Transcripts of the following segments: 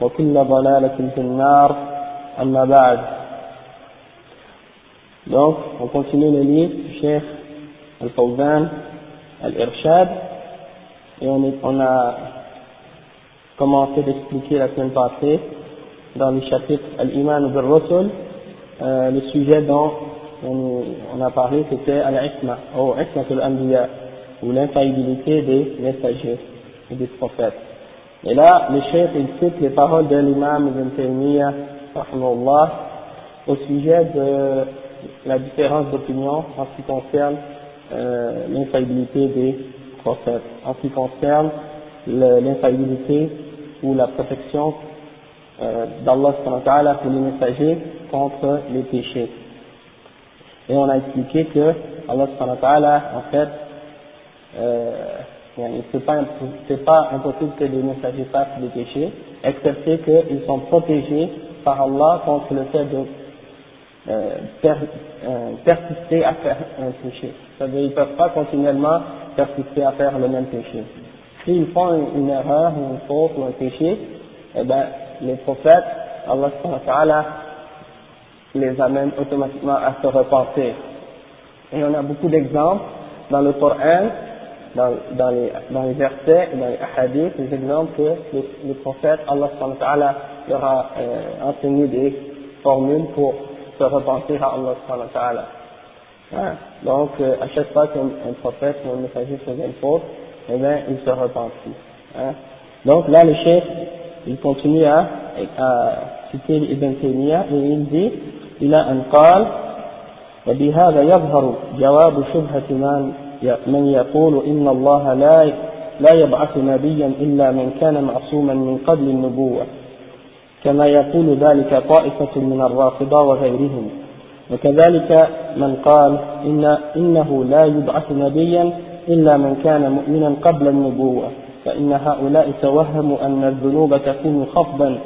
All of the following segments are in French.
وكل ضلالة في النار أما بعد Donc, on continue le livre du Cheikh Al-Fawzan, Al-Irshad, et on, est, on a commencé d'expliquer la semaine passée, dans le chapitre Al-Iman bil Rasul, euh, le sujet dont on, on a parlé, c'était Al-Isma, ou Isma al-Anbiya, ou l'infaillibilité des messagers et des prophètes. Et là, le chef, il cite les paroles de l'imam Ibn Taymiyyah, au sujet de la différence d'opinion en ce qui concerne euh, l'infaillibilité des prophètes, en ce qui concerne l'infaillibilité ou la protection euh, d'Allah pour les messagers contre les péchés. Et on a expliqué que Allah en fait, euh, c'est pas, pas impossible que les messagers fassent des péchés, excepté qu'ils sont protégés par Allah contre le fait de euh, euh, persister à faire un péché. C'est-à-dire qu'ils ne peuvent pas continuellement persister à faire le même péché. S'ils font une, erreur, une faute un péché, eh ben, les prophètes, Allah les amène automatiquement à se repentir. Et on a beaucoup d'exemples dans le Coran dans, dans, les, dans les versets et dans les hadiths, des exemples que les, les prophètes, Allah leur a euh, enseigné des formules pour se repentir à Allah hein? Donc, euh, à chaque fois qu'un prophète ou un messager faisait une faute, eh bien, il se repentit. Hein? Donc là, le chef, il continue à, à citer Ibn Taymiyyah et il dit, il a un قال وبهذا يظهر جواب شبهة من من يقول إن الله لا لا يبعث نبيا إلا من كان معصوما من قبل النبوة. كما يقول ذلك طائفة من الرافضة وغيرهم. وكذلك من قال إن إنه لا يبعث نبيا إلا من كان مؤمنا قبل النبوة. فإن هؤلاء توهموا أن الذنوب تكون خفضا.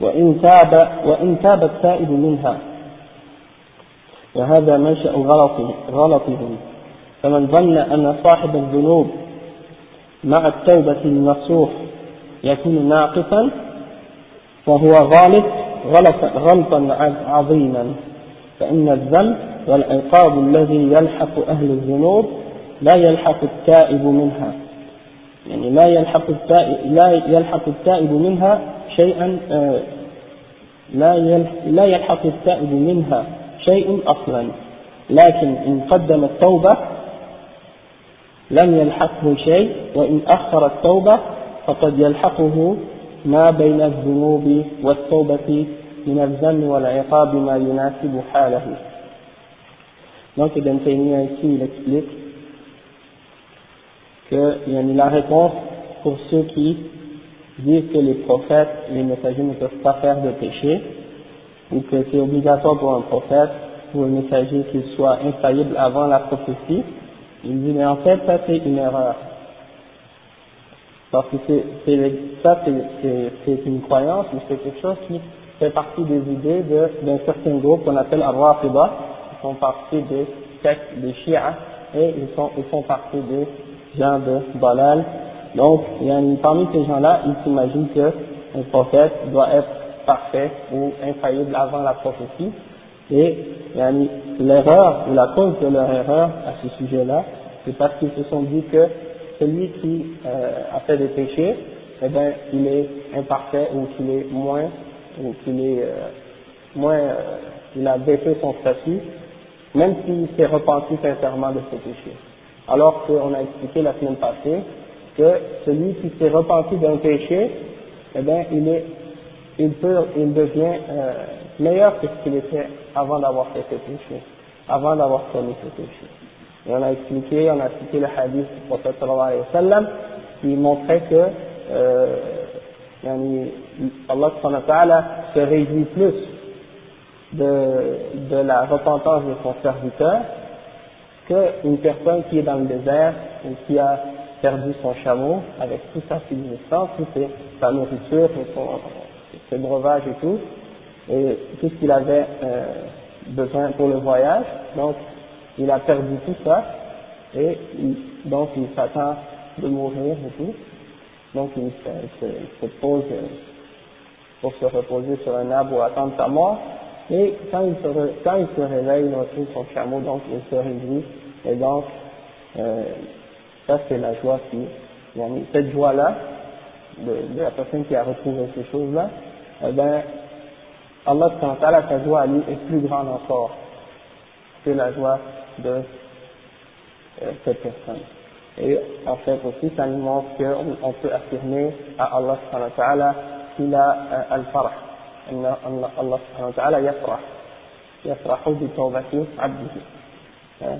وإن تاب وإن تاب التائب منها. وهذا منشأ غلطهم. فمن ظن أن صاحب الذنوب مع التوبة النصوح يكون ناقصا فهو غالط غلط غلطا عظيما. فإن الذنب والعقاب الذي يلحق أهل الذنوب لا يلحق التائب منها. يعني لا يلحق التائب لا يلحق التائب منها شيئا لا لا يلحق التائب منها شيء أصلا. لكن إن قدم التوبة لم يلحقه شيء وإن أخر التوبة فقد يلحقه ما بين الذنوب والتوبة من الذنب والعقاب ما يناسب حاله Donc Ibn Taymiyyah ici il explique que il y a la réponse pour ceux qui disent que les prophètes, les messagers ne peuvent pas faire de péché, ou que c'est obligatoire pour un prophète ou un messager qu'il soit infaillible avant la prophétie, il dit, mais en fait, ça c'est une erreur. Parce que ça c'est une croyance, mais c'est quelque chose qui fait partie des idées d'un certain groupe qu'on appelle Al-Rafida, qui font partie des sectes des Shia, et ils, sont, ils font partie des gens de Balal. Donc, parmi ces gens-là, ils s'imaginent que un prophète doit être parfait ou infaillible avant la prophétie. Et l'erreur la cause de leur erreur à ce sujet-là, c'est parce qu'ils se sont dit que celui qui euh, a fait des péchés, eh bien, il est imparfait ou qu'il est moins, ou qu'il est euh, moins, euh, il a baissé son statut, même s'il s'est repenti sincèrement de ses péchés. Alors qu'on a expliqué la semaine passée que celui qui s'est repenti d'un péché, eh bien, il est, il peut, il devient meilleur que ce qu'il était avant d'avoir fait ses péchés, avant d'avoir commis ses péchés. Et on a expliqué, on a cité le hadith du prophète sallallahu alayhi wa sallam, qui montrait que euh, Allah se réjouit plus de, la repentance de son serviteur qu'une personne qui est dans le désert et qui a perdu son chameau avec toute sa subsistance, toute sa nourriture, son, ses breuvages et tout, et tout ce qu'il avait euh, besoin pour le voyage. Donc, il a perdu tout ça, et donc il s'attend de mourir et tout. Donc, il se, se, pose euh, pour se reposer sur un arbre ou attendre sa mort. Et quand il se, quand il se réveille, il retrouve son chameau, donc il se réjouit. Et donc, euh, ça c'est la joie qui, cette joie-là, de, de, la personne qui a retrouvé ces choses-là, eh bien, Allah sa joie à lui est plus grande encore que la joie de euh, cette personne. Et en fait aussi, ça nous montre qu'on peut affirmer à Allah qu'il a euh, al-farah. Allah subhanahu wa ta'ala yafrah. Abdihi. Hein?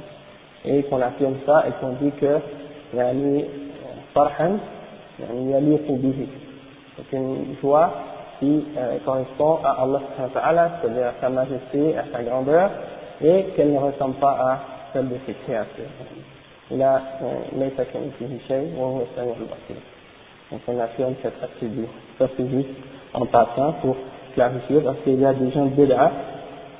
Et qu'on affirme ça et qu'on dit que yani farhan yani yaliqu bihi. C'est une joie qui euh, correspond à Allah, c'est-à-dire à sa majesté, à sa grandeur, et qu'elle ne ressemble pas à celle de ses créatures. Là, laisse à Donc on affirme cette attribut. Ça c'est juste en passant pour clarifier, parce qu'il y a des gens de là,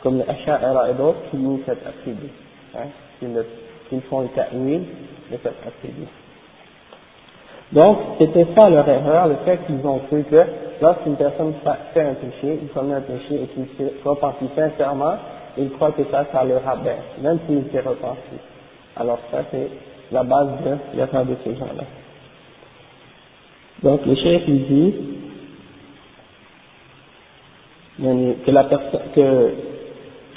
comme les Asha'ira et d'autres, qui nient cette attribut, hein, qui, le, qui font le ta'wil de cette attribut. Donc, c'était ça leur erreur, le fait qu'ils ont cru que lorsqu'une personne fait un péché, il commet un péché et qu'il se repentit sincèrement, il croit que ça, ça le rabaisse, même s'il s'est repenti. Alors ça, c'est la base de l'erreur de ces gens-là. Donc, le chef, il dit, que la personne, que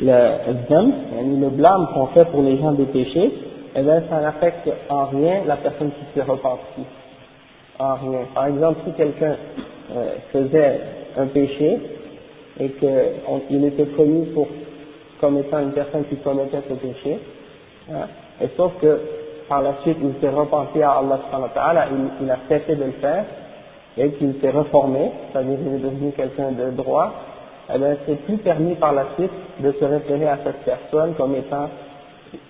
le, le blâme qu'on fait pour les gens des péchés, eh bien, ça n'affecte en rien la personne qui s'est repentie. En rien. Par exemple, si quelqu'un euh, faisait un péché et qu'il était connu pour, comme étant une personne qui commettait ce péché, hein, et sauf que par la suite il s'est repenti à Allah, il, il a cessé de le faire, et qu'il s'est reformé, c'est-à-dire qu'il est devenu quelqu'un de droit, eh bien, c'est plus permis par la suite de se référer à cette personne comme étant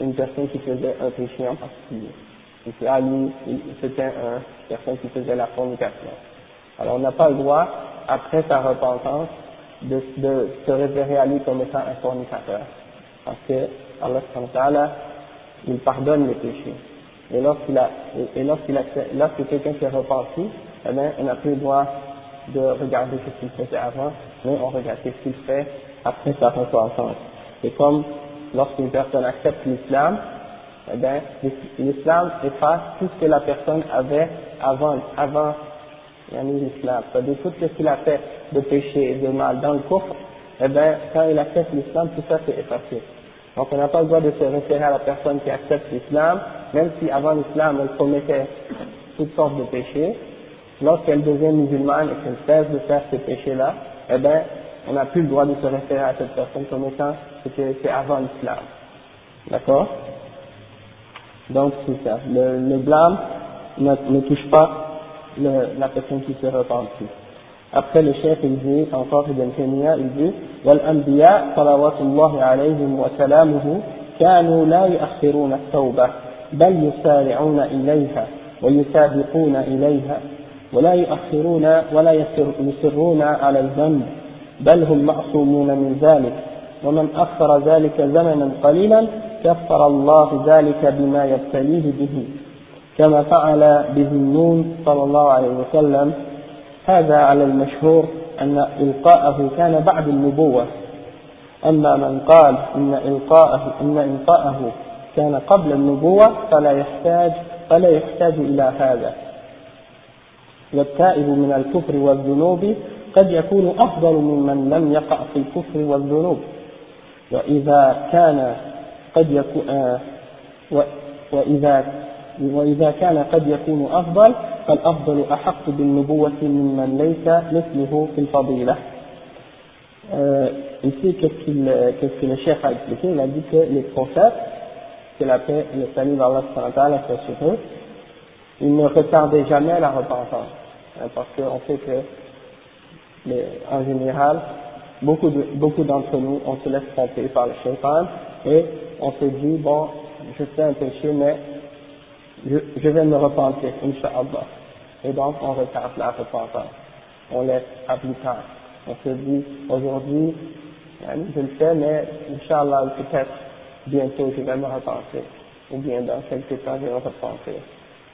une personne qui faisait un péché en particulier. Et à lui, c'était une personne qui faisait la fornication. Alors on n'a pas le droit, après sa repentance, de, de se référer à lui comme étant un fornicateur. Parce que Allah il pardonne les péchés. Et lorsqu'il a, et lorsqu'il a, lorsque quelqu'un s'est repenti, eh bien, on n'a plus le droit de regarder ce qu'il faisait avant, mais on regarde ce qu'il fait après sa repentance. C'est comme lorsqu'une personne accepte l'islam, eh bien, l'islam efface tout ce que la personne avait avant, avant l'islam. C'est-à-dire tout ce qu'il a fait de péché et de mal dans le coffre, eh bien, quand il accepte l'islam, tout ça c'est effacé. Donc on n'a pas le droit de se référer à la personne qui accepte l'islam, même si avant l'islam elle commettait toutes sortes de péchés, lorsqu'elle devient musulmane et qu'elle cesse de faire ces péchés-là, eh bien, on n'a plus le droit de se référer à cette personne comme étant ce c'est avant l'islam. D'accord? Donc c'est ça. Le, le blâme ne, ne, touche pas le, la personne qui se repentit. Après le chef il dit, encore Ibn Taymiyyah, il dit والأنبياء صلوات الله عليهم وسلامه كانوا لا يؤخرون التوبة بل يسارعون إليها ويسابقون إليها ولا يؤخرون ولا يصرون على الذنب بل هم معصومون من ذلك ومن أخر ذلك زمنا قليلا كفر الله ذلك بما يبتليه به كما فعل به النون صلى الله عليه وسلم. هذا على المشهور أن إلقاءه كان بعد النبوة. أما من قال إن إلقاءه إن إلقاءه كان قبل النبوة فلا يحتاج فلا يحتاج إلى هذا. والتائب من الكفر والذنوب قد يكون أفضل ممن لم يقع في الكفر والذنوب. وإذا كان قد يكون آه وإذا وإذا كان قد يكون أفضل فالأفضل أحق بالنبوة ممن ليس مثله في الفضيلة euh, ici, qu'est-ce, qu'il, qu'est-ce que le chef a expliqué Il a dit que les prophètes, que la paix et le salut d'Allah soit sur eux, ils ne retardaient jamais la repentance. Hein, parce qu'on sait que, les, en général, beaucoup, de, beaucoup d'entre nous, on se laisse tromper par le shaitan et on se dit, bon, je fais un péché, mais je, je vais me repentir, Inch'Allah. Et donc, on retarde la repentance. On laisse à plus tard. On se dit, aujourd'hui, hein, je le fais, mais Inch'Allah, peut-être bientôt je vais me repentir. Ou bien dans quelques temps, je vais me repentir.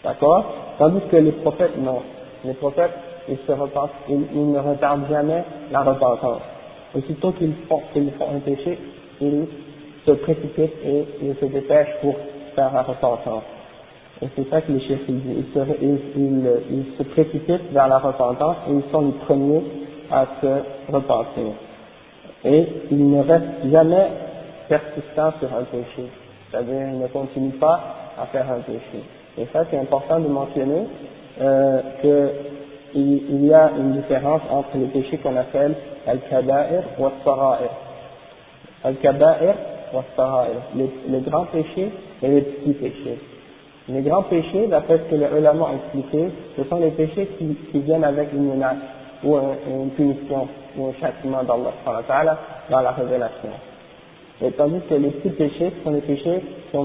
D'accord? Tandis que les prophètes, non. Les prophètes, ils se repentent, ils, ne retardent jamais la repentance. Aussitôt qu'ils font, qu'ils font un péché, ils se précipitent et ils se dépêchent pour faire la repentance. Et c'est ça que les chefs disent. Ils se, précipitent vers la repentance et ils sont les premiers à se repentir. Et ils ne restent jamais persistants sur un péché. C'est-à-dire, ils ne continuent pas à faire un péché. Et ça, c'est important de mentionner euh, qu'il il y a une différence entre les péchés qu'on appelle al-sara'ir. Al-kaba'ir ou al-sara'ir. Les, les grands péchés et les petits péchés. Les grands péchés, d'après ce que les ulama ont expliqué, ce sont les péchés qui, viennent avec une menace ou un, une punition ou un châtiment d'Allah dans la révélation. Et tandis que les petits péchés sont les péchés qui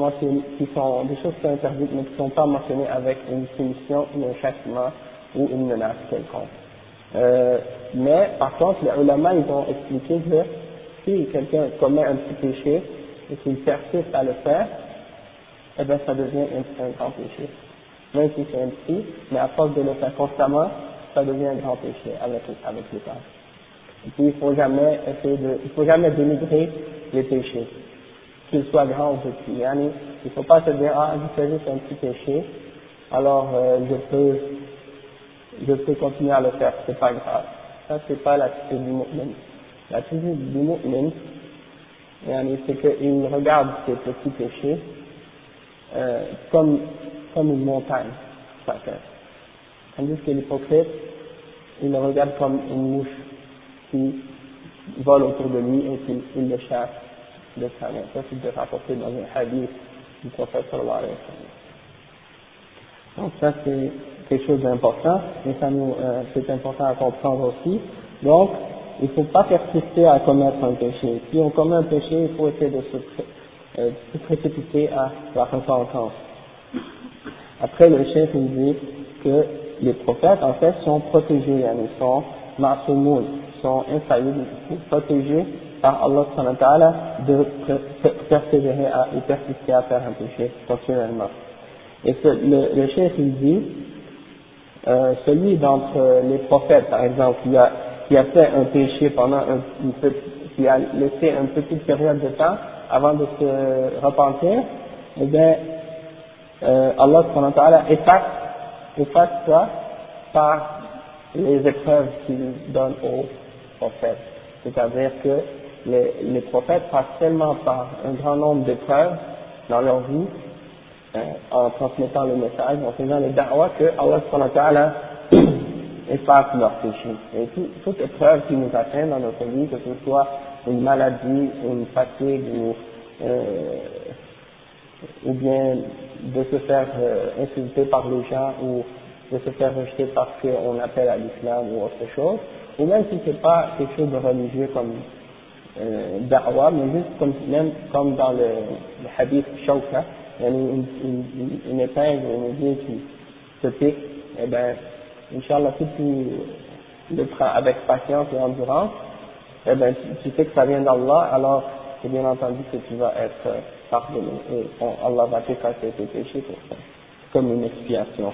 sont des choses qui sont interdites mais qui ne sont pas mentionnées avec une punition ou un châtiment ou une menace quelconque. Euh, mais par contre, les ulama ils ont expliqué que si quelqu'un commet un petit péché et qu'il persiste à le faire, eh bien ça devient un, grand péché. Même si c'est un petit, mais à force de le faire constamment, ça devient un grand péché avec, avec le temps. Et puis il faut jamais essayer de, il faut jamais dénigrer les péchés, qu'ils soient grands ou petits. Il ne faut pas se dire, ah, je fais juste un petit péché, alors euh, je peux, je peux continuer à le faire, c'est pas grave. Ça, c'est pas l'attitude du mu'min. L'attitude du mu'min, c'est qu'il regarde ces petits péchés euh, comme, comme une montagne, chacun. Tandis que l'hypocrite, il le regarde comme une mouche qui vole autour de lui et qu'il le chasse de sa main. Ça, c'est rapporté dans un hadith du prophète sallallahu Donc ça, c'est quelque chose d'important, mais ça nous, euh, c'est important à comprendre aussi. Donc, il ne faut pas persister à commettre un péché. Si on commet un péché, il faut essayer de se, euh, se précipiter à la repentance. Après, le chef il dit que les prophètes, en fait, sont protégés, ils sont ma'soumoun, sont infaillibles, protégés par Allah de persévérer à, et persister à faire un péché continuellement. Et ce, le, le chef il dit, euh, celui d'entre les prophètes, par exemple, qui a, qui a fait un péché pendant un, une qui a laissé une petite période de temps avant de se repentir, eh bien, euh, Allah efface, efface ça par les épreuves qu'il donne aux prophètes. C'est-à-dire que les, les, prophètes passent tellement par un grand nombre d'épreuves dans leur vie, euh, en transmettant le message, en faisant les da'wah, que Allah efface leurs péchés. Et tout, toute épreuve qui nous atteint dans notre vie, que ce soit une maladie, une fatigue, ou, euh, ou bien de se faire euh, insulter par les gens, ou de se faire rejeter parce qu'on appelle à l'islam ou autre chose, ou même si c'est pas quelque chose de religieux comme euh, da'wa, mais juste comme, même comme dans le, le hadith shawka, une, une, une, une épingle, une aiguille qui se pique, eh ben, Inch'Allah, si tu le prends avec patience et endurance, eh ben, tu, sais que ça vient d'Allah, alors c'est bien entendu que tu vas être euh, pardonné et Allah va t'effacer tes péchés pour ça, comme une expiation.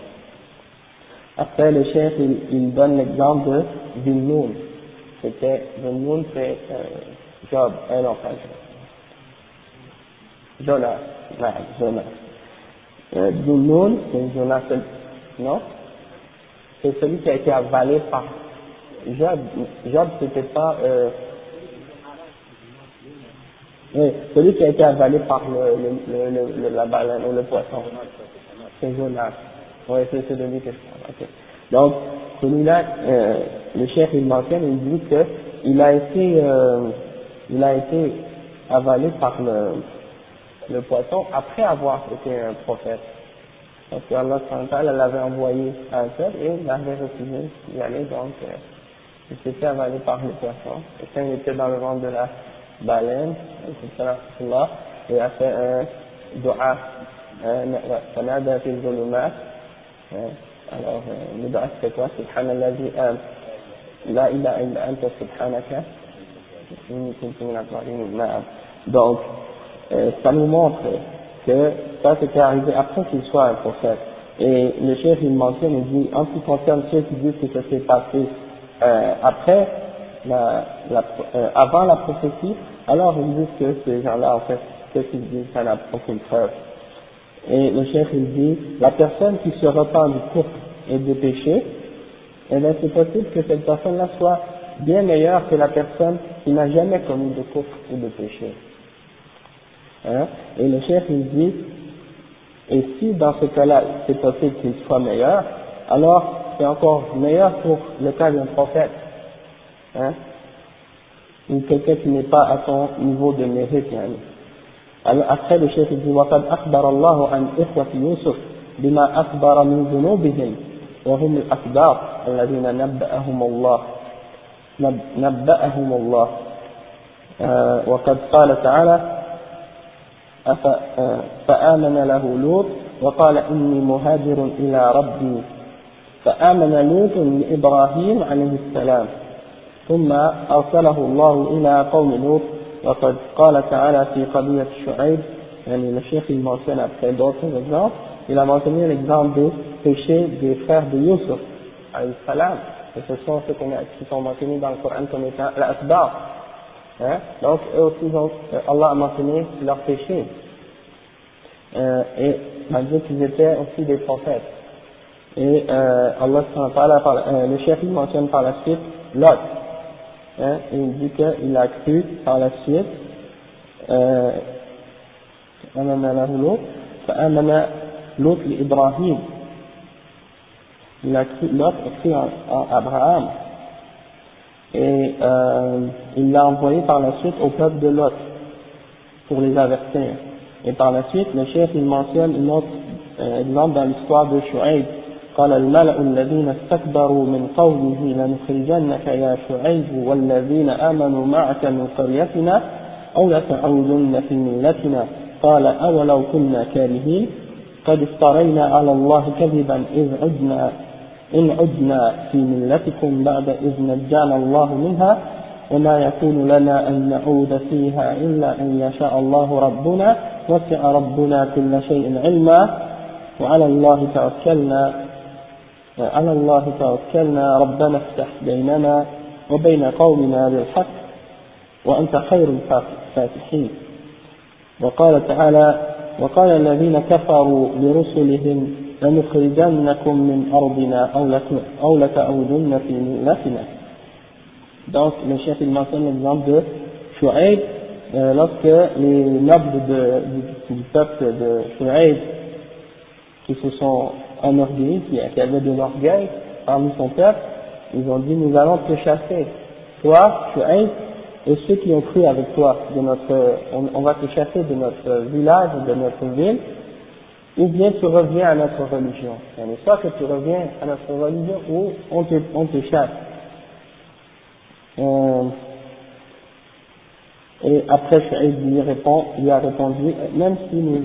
Après, le chef, il, donne l'exemple de Zilnoun. C'était, Zilnoun, c'est euh, Job, un enfin, Jonas, non, Jonas. Euh, Zilnoun, c'est Jonas, non? C'est celui qui a été avalé par Job. Job, c'était pas... Euh, oui, celui qui a été avalé par le, le, le, le la baleine ou le poisson. C'est Jonas. Oui, c'est celui que je parle. Okay. Donc, celui-là, euh, le chef il mentionne, il dit que il a été, euh, il a été avalé par le, le poisson après avoir été un prophète. Parce qu'Allah l'avait envoyé à un peuple et il avait refusé d'y aller, donc euh, il s'est fait par le poisson. Et quand il était dans le ventre de la baleine, il a fait un dua, un fil zulumat. Euh, alors, euh, le dua c'est quoi? Subhanalladhi euh, la ilaha illa anta subhanaka. Donc, euh, ça nous montre que ça c'était arrivé après qu'il soit un prophète et le chef il mentionne il dit en ce qui concerne ceux qui disent que ça s'est passé euh, après euh, avant la prophétie alors ils disent que ces gens-là, en fait, ce qu'ils disent, ça n'a aucune preuve. Et le chef, il dit, la personne qui se repent du cours et du péché, eh bien, c'est possible que cette personne-là soit bien meilleure que la personne qui n'a jamais commis de cours ou de péché. Hein? Et le chef, il dit, et si dans ce cas-là, c'est possible qu'il soit meilleur, alors c'est encore meilleur pour le cas d'un prophète. Hein? ou quelqu'un qui n'est pas à son niveau de mérite يعني. Alors après le chef dit وقد أخبر الله عن إخوة يوسف بما أخبر من ذنوبهم وهم الأكبار الذين نبأهم الله نبأهم الله آه وقد قال تعالى فآمن له لوط وقال إني مهاجر إلى ربي. فآمن لوط لإبراهيم عليه السلام. ثم أرسله الله إلى قوم لوط. وقد قال تعالى في قضية شعيب يعني الشيخ المرسل في دورة إلى مرسلين الإجزام بفشي بفرد يوسف عليه السلام Et ce sont ceux qui sont maintenus dans le Coran comme étant l'asbar. Hein? donc eux aussi ont, Allah a mentionné leurs péchés. Euh, et malgré qu'ils étaient aussi des prophètes. Et euh, Allah euh, le chef il mentionne par la suite Lot. Hein, il dit qu'il a cru par la suite, euh, l'autre Ibrahim, il a cru, l'autre a cru en, en, Abraham, et euh, il l'a envoyé par la suite au peuple de Lot pour les avertir. Et par la suite, le chef il mentionne un autre euh, exemple dans l'histoire de Shu'aib, قال الملأ الذين استكبروا من قومه لنخرجنك يا شعيب والذين آمنوا معك من قريتنا أو لتعودن في ملتنا قال أولو كنا كارهين قد افترينا على الله كذبا إذ عدنا إن عدنا في ملتكم بعد إذ نجانا الله منها وما يكون لنا أن نعود فيها إلا أن يشاء الله ربنا وسع ربنا كل شيء علما وعلى الله توكلنا على الله توكلنا ربنا افتح بيننا وبين قومنا بالحق وأنت خير الفاتحين وقال تعالى وقال الذين كفروا لرسلهم لنخرجنكم من أرضنا أو لتعودن في ملتنا Donc, le chef il mentionne l'exemple de Shu'aib, euh, lorsque les nobles de, du, du peuple de Shu'aib qui se sont enorgueillis, qui, qui avait de l'orgueil parmi son peuple, ils ont dit nous allons te chasser, toi, Shu'aib, et ceux qui ont cru avec toi, de notre, on, on, va te chasser de notre village, de notre ville, ou bien tu reviens à notre religion. Soit que tu reviens à notre religion ou on te, on te chasse. Euh, et après Shu'aib lui répond, lui a répondu, même si nous,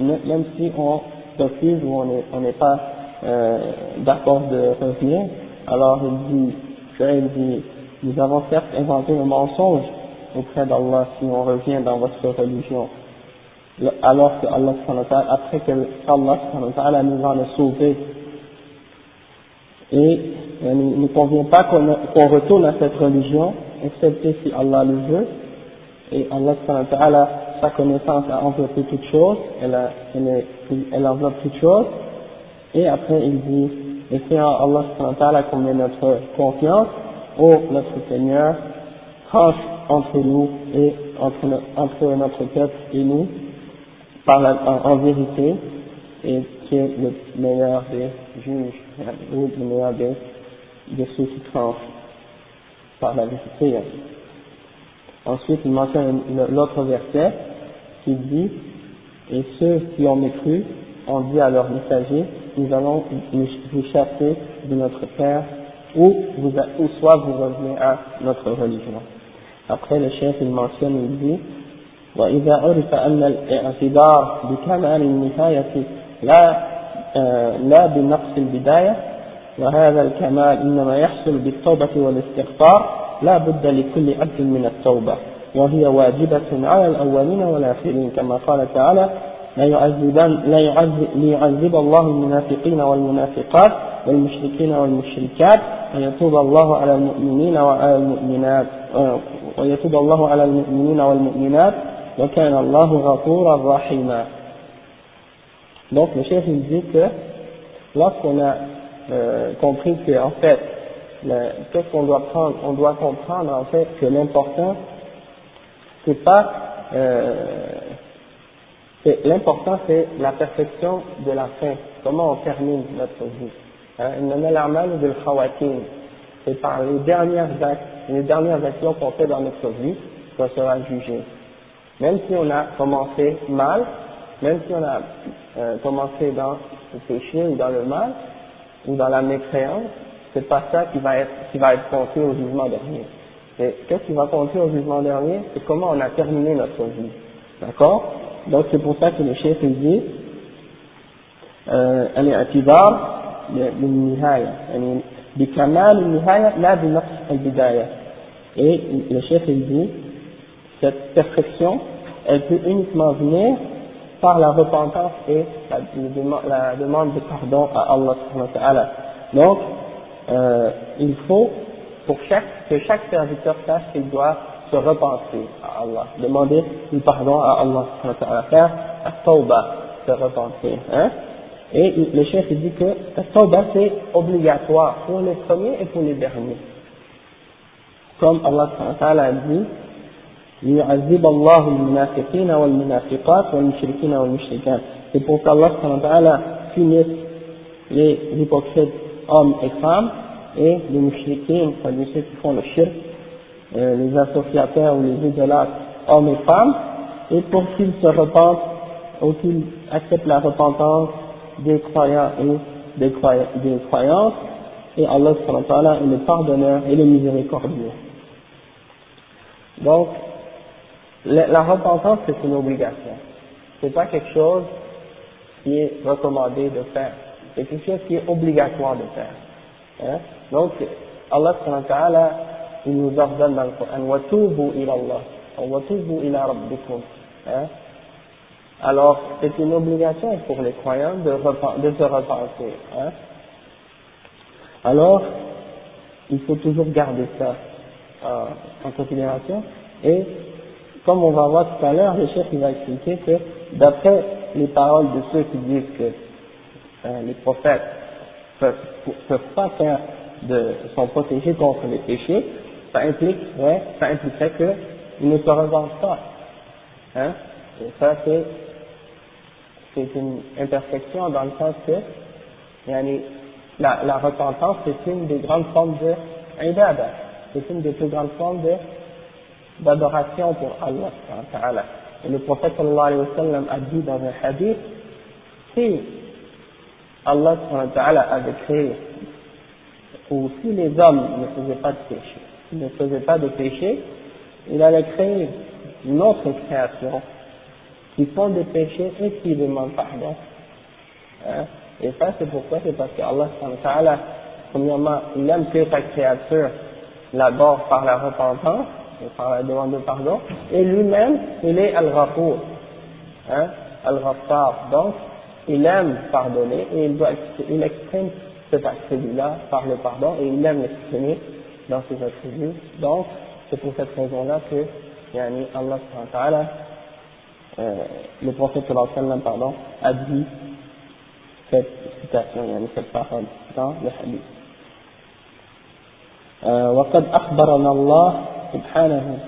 même si on refuse ou on n'est pas euh, d'accord de revenir, alors il dit, il dit, nous avons certes inventé un mensonge auprès d'Allah si on revient dans votre religion. Alors que Allah, après que Allah nous en a sauvés, et il ne convient pas qu'on retourne à cette religion, excepté si Allah le veut, et Allah, sa connaissance a enveloppé toute chose, elle, a, elle, enveloppe toute chose, et après il dit, et c'est en Allah qu'on met notre confiance, ô notre Seigneur, tranche entre nous et entre, entre notre peuple et nous, par la, en, vérité, et qui est le meilleur des juges, ou le meilleur des, de ceux qui tranchent par la vérité. Ensuite, il mentionne l'autre verset qui dit, et ceux qui ont mécru ont dit à leurs messagers, nous allons vous chasser de notre Père, ou, vous, ou soit vous revenez à notre religion. Après, le chef, il mentionne, il dit, وإذا عرف أن الاعتذار بكمال النهاية لا لا بنقص البداية وهذا الكمال إنما يحصل بالتوبة والاستغفار لا بد لكل عبد من التوبة وهي واجبة على الأولين والآخرين كما قال تعالى لا ليعذب الله المنافقين والمنافقات والمشركين والمشركات ويتوب الله على المؤمنين وعلى المؤمنات ويتوب الله على المؤمنين والمؤمنات وكان الله غفورا رحيما Donc le chef il dit que lorsqu'on a euh, compris que en fait qu'est-ce qu'on doit prendre On doit comprendre en fait que l'important c'est pas euh, l'important c'est la perfection de la fin, comment on termine notre vie. Hein? C'est par les dernières actes, les dernières actions qu'on fait dans notre vie qu'on sera jugé. Même si on a commencé mal, même si on a euh, commencé dans le péché ou dans le mal, ou dans la mécréance, c'est pas ça qui va être, qui va être compté au jugement dernier. Et qu'est-ce qui va compter au jugement dernier C'est comment on a terminé notre vie. D'accord Donc c'est pour ça que le chef dit الاعتذار بالنهاية يعني بكمال النهاية لا بنقص البداية et le chef il dit cette perfection elle peut uniquement venir par la repentance et la, la demande de pardon à Allah donc euh, il faut pour que chaque serviteur sache qu'il doit se repentir à Allah, demander du pardon à Allah, faire à tawba, se repentir. Hein? Et le chef dit que la tawba c'est obligatoire pour les premiers et pour les derniers. Comme Allah a dit, ليعذب الله المنافقين والمنافقات والمشركين والمشركات. C'est pour qu'Allah finisse les hypocrites hommes et femmes et les mouchriquins, c'est-à-dire ceux qui font le shirk, euh, les associateurs ou les idolâtres, hommes et femmes, et pour qu'ils se repentent ou qu'ils acceptent la repentance des croyants et des, des croyances, et Allah est le pardonneur et le miséricordieux. Donc, la, repentance c'est une obligation. C'est pas quelque chose qui est recommandé de faire. C'est quelque chose qui est obligatoire de faire. Hein? Donc, Allah ta'ala, il nous ordonne dans le Coran, وَتُوبُوا إِلَى اللَّهِ وَتُوبُوا إِلَى رَبِّكُمْ hein? Alors, c'est une obligation pour les croyants de, de se repentir. Hein? Alors, il faut toujours garder ça en considération. Et, comme on va voir tout à l'heure, le chef il va expliquer que, d'après les paroles de ceux qui disent que euh, les prophètes peuvent, peuvent pas faire de, sont protégés contre les péchés, ça impliquerait, ça impliquerait qu'ils ne se revanchent pas. Hein? Ça, c'est, c'est une imperfection dans le sens que, la, la repentance, c'est une des grandes formes de. C'est une des plus grandes formes de, d'adoration pour Allah. Et le prophète sallallahu alayhi wa sallam a dit dans un hadith, si Allah avait créé, ou si les hommes ne faisaient pas de péché, ne faisaient pas de péché, il allait créer une autre création qui font des péchés et qui demandent pardon. Hein? Et ça, c'est pourquoi C'est parce qu'Allah, premièrement, il aime que sa créature d'abord par la repentance, et par la demande de pardon, et lui-même, il est Al-Ghafour, hein, Al-Ghaffar. Donc, il aime pardonner et il, doit, il exprime cet attribut-là par le pardon et il aime l'exprimer dans ses attributs. Donc, c'est pour cette raison-là que yani, Allah euh, le prophète sallam, pardon, a dit cette citation, yani, cette parole dans le hadith. وقد أخبرنا الله سبحانه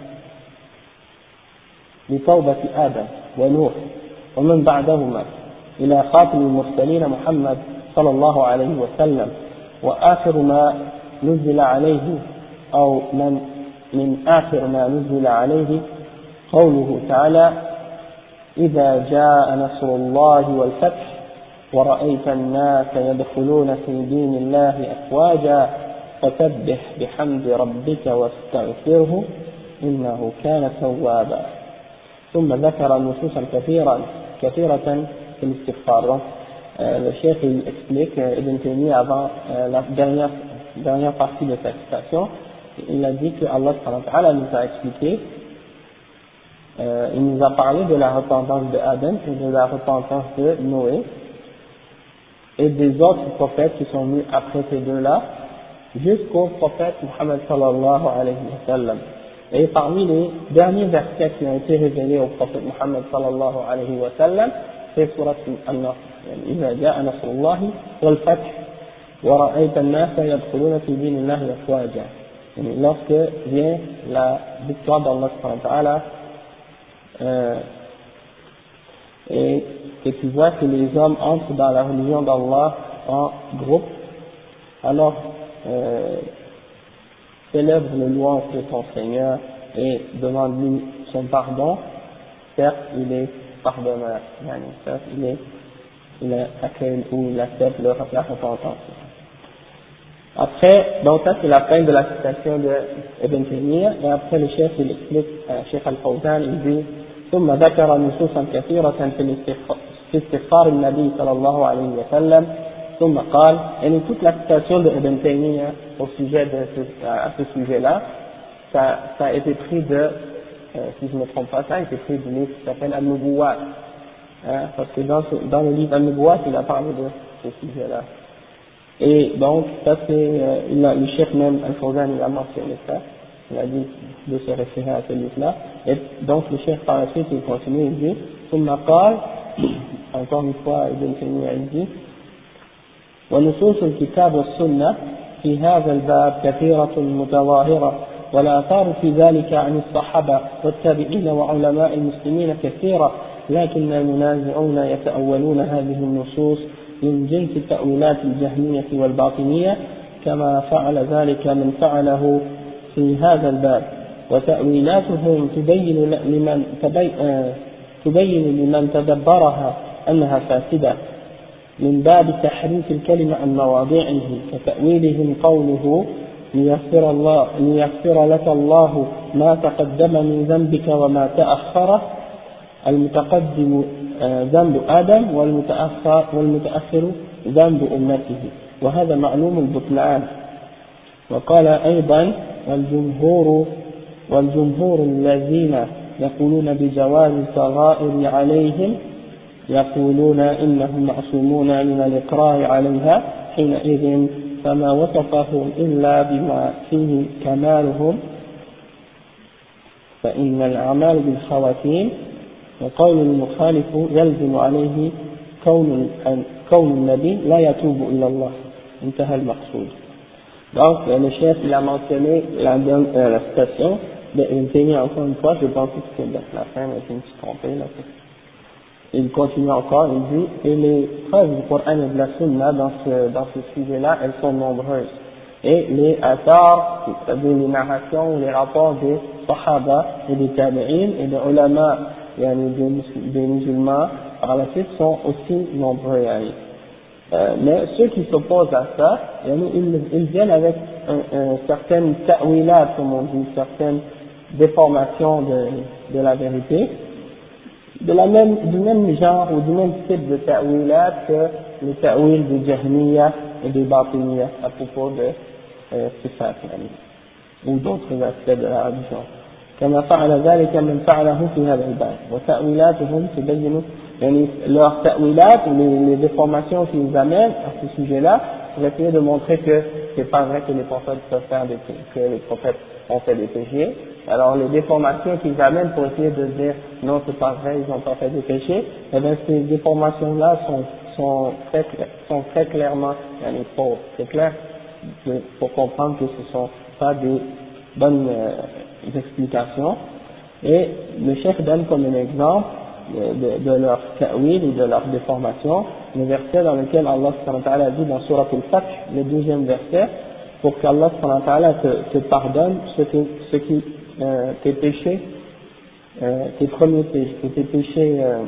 بتوبة آدم ونوح ومن بعدهما إلى خاتم المرسلين محمد صلى الله عليه وسلم وآخر ما نزل عليه أو من من آخر ما نزل عليه قوله تعالى إذا جاء نصر الله والفتح ورأيت الناس يدخلون في دين الله أفواجا فسبح بحمد ربك واستغفره إنه كان توابا ثم ذكر نصوصا كثيرا كثيرة في الاستغفار le chef il explique Ibn Taymiyyah avant la dernière, dernière partie de sa citation il a dit que Allah nous a expliqué euh, il nous a parlé de la repentance de Adam et de la repentance de Noé et des autres prophètes qui sont venus après ces deux-là Jusqu'au prophète Muhammad sallallahu alayhi wa sallam. Et parmi les derniers versets qui ont été révélés au prophète Muhammad sallallahu alayhi wa sallam, c'est surat Al-Nasr. إذا جاء نصر الله والفتح ورأيت الناس يدخلون في دين الله أفواجا يعني lorsque vient la victoire d'Allah subhanahu wa ta'ala euh, et que tu vois que les hommes entrent dans la religion d'Allah en groupe alors euh, célèbre le louange de ton Seigneur et demande-lui son pardon, certes il est pardonneur, certes il est il accueille ou il accepte leur, la repentance. Après, donc ça c'est la fin de la citation de Ibn Taymiyyah, et après le chef il explique, euh, Cheikh Al-Fawzan, il dit ثم ذكر نصوصا كثيرة في استغفار النبي صلى الله عليه وسلم ثم قال يعني toute la citation de Ibn Taymiyyah au sujet de ce, à ce sujet-là ça, ça a été pris de euh, si je ne me trompe pas ça a été pris du livre qui s'appelle Al-Nubuwat hein, parce que dans, ce, dans le livre Al-Nubuwat il a parlé de ce sujet-là et donc ça c'est euh, il a, le chef même Al-Fawzan il a mentionné ça il a dit de se référer à ce livre-là et donc le chef par la suite il continue il dit ثم قال encore une fois Ibn Taymiyyah il dit ونصوص الكتاب والسنة في هذا الباب كثيرة متظاهرة والآثار في ذلك عن الصحابة والتابعين وعلماء المسلمين كثيرة لكن المنازعون يتأولون هذه النصوص من جنس التأويلات الجهمية والباطنية كما فعل ذلك من فعله في هذا الباب. وتأويلاتهم تبين لمن تبين لمن تدبرها أنها فاسدة. من باب تحريف الكلمة عن مواضعه كتأويلهم قوله ليغفر الله ليغفر لك الله ما تقدم من ذنبك وما تأخر. المتقدم آه، ذنب آدم والمتأخر والمتأخر ذنب أمته. وهذا معلوم البطلان وقال أيضا والجمهور والجمهور الذين يقولون بجواز الصغائر عليهم يقولون إنهم معصومون من الإقرار عليها حينئذ فما وصفهم إلا بما فيه كمالهم. فإن الأعمال بالخواتيم وقول المخالف يلزم عليه كون كون النبي لا يتوب إلى الله. انتهى المقصود. Donc, le chef, il a mentionné la, euh, la citation de Ibn encore une fois, je pense que c'est la fin, mais je me suis trompé là il continue encore, il dit, et les preuves du Coran et de la Sunna dans ce, dans ce sujet-là, elles sont nombreuses. Et les c'est-à-dire les narrations, les rapports des Sahaba et des Tabi'in et des ulama, yani des, des musulmans, par la suite, sont aussi nombreux. Euh, mais ceux qui s'opposent à ça, yani, ils, ils viennent avec un, un, certaines ta'wilat, comme on dit, certaines déformations de, de la vérité, de la même, du même genre ou du même type de ta'wilat que le ta'wil de Jahmiya et de Batiniya à propos de euh, Sifat. ou d'autres aspects de la religion. كما فعل ذلك من فعله في هذا الباب وتأويلاتهم تبين يعني leurs ta'wilat, les, les déformations qu'ils amènent à ce sujet-là pour essayer de montrer que c'est pas vrai que les prophètes peuvent faire des que les prophètes ont fait des péchés. Alors les déformations qu'ils amènent pour essayer de dire non c'est pas vrai, ils n'ont pas fait des péchés, eh bien ces déformations-là sont, sont, très, sont très clairement fausses. C'est clair pour comprendre que ce sont pas des bonnes euh, explications. Et le chef donne comme un exemple de, de leur ta'wil et de leur déformation, le verset dans lequel Allah dit dans Surah Al-Fath, le deuxième verset, pour qu'Allah te, te pardonne ce, que, ce qui, euh, tes péchés, euh, tes premiers péchés, tes péchés euh,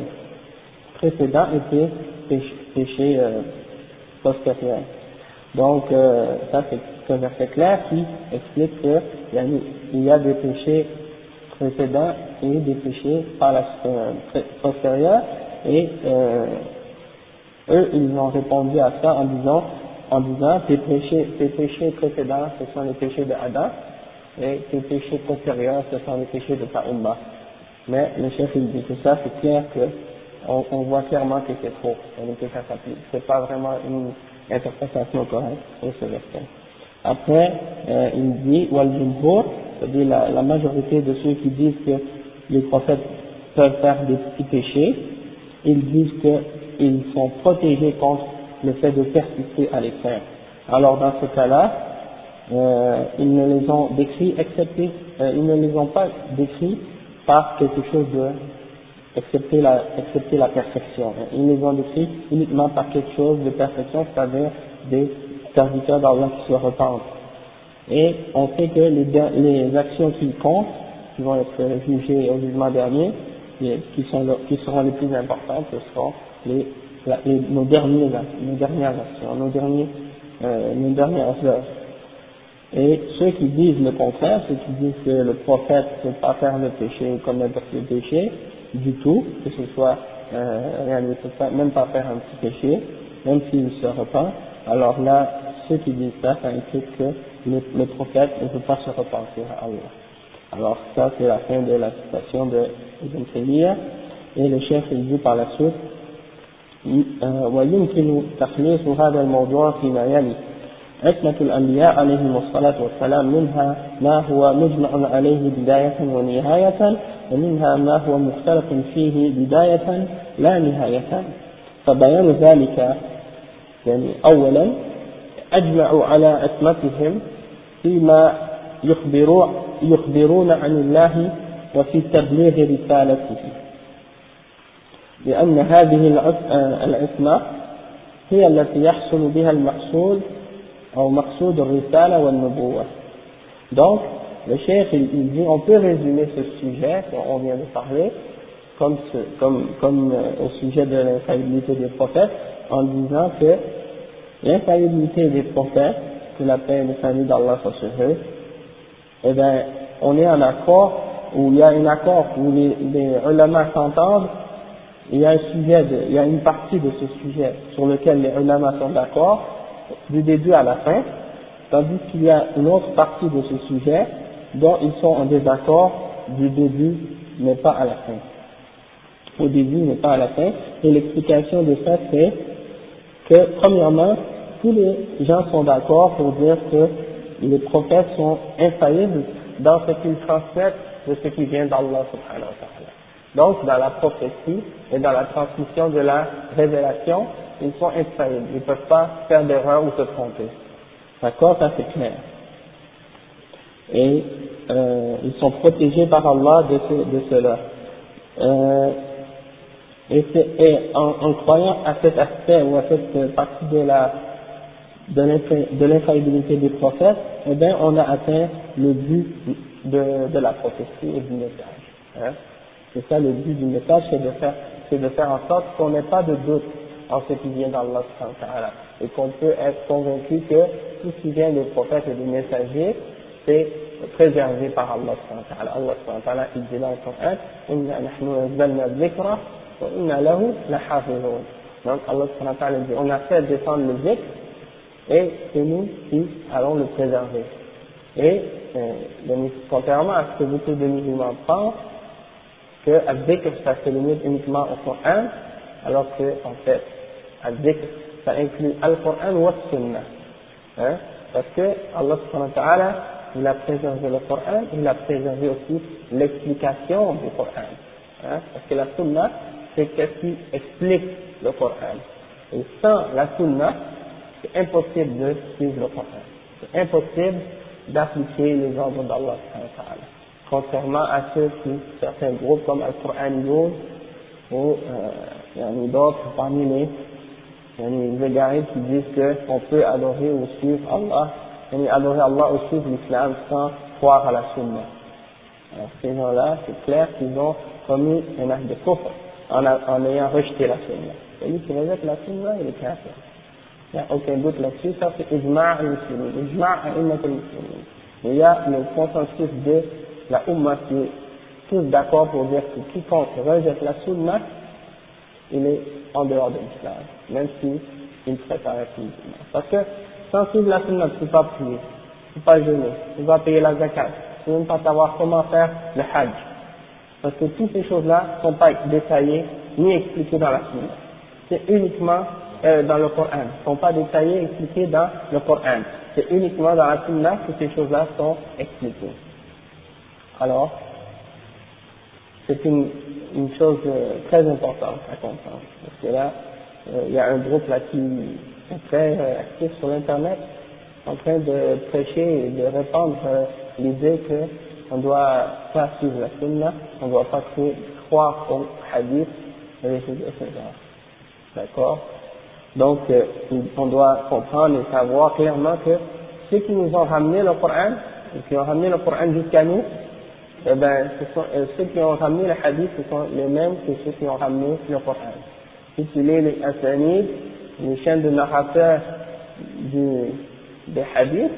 précédents et tes péchés, euh, postérieurs. Donc, euh, ça c'est un verset clair qui explique qu'il y a des péchés précédents et des péchés par la postérieure et eux ils ont répondu à ça en disant en disant tes péchés tes péchés précédents ce sont les péchés de Adam et tes péchés postérieurs ce sont les péchés de ta mais le chef il dit que ça c'est clair que on, voit clairement que c'est faux. Que ça s'applique c'est pas vraiment une interprétation correcte de ce verset après euh, il dit wal c'est-à-dire la, la, majorité de ceux qui disent que les prophètes peuvent faire des petits péchés, ils disent qu'ils sont protégés contre le fait de persister à les faire. Alors dans ce cas-là, euh, ils ne les ont décrits excepté, euh, ils ne les ont pas décrits par quelque chose de excepté la, excepté la perfection. Ils les ont décrits uniquement par quelque chose de perfection, c'est-à-dire des serviteurs d'Allah qui se repentent et on sait que les, les actions qui comptent, qui vont être jugées au jugement dernier, qui, sont, qui seront les plus importantes, ce seront les, nos, derniers, nos dernières actions, nos, derniers, euh, nos dernières œuvres. Et ceux qui disent le contraire, ceux qui disent que le prophète ne peut pas faire le péché comme n'importe quel péché, du tout, que ce soit, euh, ne peut pas, même pas faire un petit péché, même s'il se repent, alors là, ceux qui disent ça, ça implique que le, le prophète ne peut pas se repentir à Allah. Alors ça c'est la fin de la citation de Ibn Taymiyyah et le chef il dit par la suite ويمكن تخليص هذا الموضوع فيما يلي عصمة الأنبياء عليهم الصلاة والسلام منها ما هو مجمع عليه بداية ونهاية ومنها ما هو مختلف فيه بداية لا نهاية. فبيان ذلك يعني أولا أجمعوا على عصمتهم فيما يخبرون عن الله وفي تبليغ رسالته. لأن هذه العصمة هي التي يحصل بها au maqsoud al-risala wa al-nubuwa. Donc, le chef, il, dit, on peut résumer ce sujet on vient de parler, comme, ce, comme, comme euh, au sujet de l'infaillibilité des prophètes, en disant que l'infaillibilité des prophètes, que la paix et le salut d'Allah soient sur eux, eh bien, on est en accord, où il y a un accord, où les, les ulama s'entendent, il y a un sujet, il y a une partie de ce sujet sur lequel les ulama sont d'accord, du début à la fin, tandis qu'il y a une autre partie de ce sujet dont ils sont en désaccord du début, mais pas à la fin. Au début, mais pas à la fin. Et l'explication de ça, c'est que, premièrement, tous les gens sont d'accord pour dire que les prophètes sont infaillibles dans ce qu'ils transmettent de ce qui vient d'Allah subhanahu wa ta'ala. Donc, dans la prophétie et dans la transmission de la révélation, ils sont infaillibles. Ils ne peuvent pas faire d'erreur ou se tromper. D'accord? Ça c'est clair. Et euh, ils sont protégés par Allah de, de cela. Euh, et, en, croyant à cet aspect ou à cette partie de la de l'infaillibilité des prophètes, eh bien, on a atteint le but de, de la prophétie et du message. Hein? C'est ça le but du message, c'est de faire, c'est de faire en sorte qu'on n'ait pas de doute en ce qui vient d'Allah et qu'on peut être convaincu que tout ce qui vient des prophètes et des messagers, c'est préservé par Allah Allah il dit dans le Coran, donc Allah dit, on a fait descendre le zikr et c'est nous qui allons le préserver. Et euh, contrairement à ce que beaucoup de musulmans pensent, que que ça se limite uniquement au Coran, alors que, en fait, Ça inclut Al-Coran ou Al-Sunnah. Parce que Allah subhanahu wa ta'ala, il a préservé le Coran, il a préservé aussi l'explication du Coran. Hein? Parce que la Sunnah, c'est ce qui explique le Coran. Et sans la Sunnah, c'est impossible de suivre le Coran. C'est impossible d'appliquer les ordres d'Allah. Contrairement à ceux qui, certains groupes comme Al-Qur'an ou euh, d'autres parmi les les égarés qui disent qu'on peut adorer ou suivre Allah, et adorer Allah ou suivre l'islam sans croire à la sunna. Alors ces gens-là, c'est clair qu'ils ont commis un acte de kufr en, ayant rejeté la sunna. Celui qui rejette la sunna, il est kafir. Il n'y a aucun doute là-dessus, ça c'est ijma' al-muslimin, ijma' al-muslimin. Il y a le consensus de la Ummah qui est tous d'accord pour dire que quiconque rejette la sunna, il est en dehors de l'islam, même si serait pas musulman. Parce que sans suivre la sunna, tu ne peux pas prier, tu ne peux pas jeûner, tu ne peux pas payer la zakat, tu ne peux même pas savoir comment faire le hajj. Parce que toutes ces choses-là ne sont pas détaillées ni expliquées dans la sunna. C'est uniquement euh, dans le Coran, ne sont pas détaillées, expliquées dans le Coran. C'est uniquement dans la sunna que ces choses-là sont expliquées. Alors, c'est une, une chose euh, très importante à comprendre. Parce que là, il y a un groupe là qui est très euh, actif sur Internet, en train de prêcher et de répandre l'idée qu'on doit pas suivre la sunna, on doit pas croire au hadith etc. D'accord? Donc, on doit comprendre et savoir clairement que ceux qui nous ont ramené le Coran, qui ont ramené le Coran jusqu'à nous, eh ben, euh, ceux qui ont ramené le hadith, ce sont les mêmes que ceux qui ont ramené le Coran Si tu lis les asanid, les chaînes de narrateurs du, des hadiths,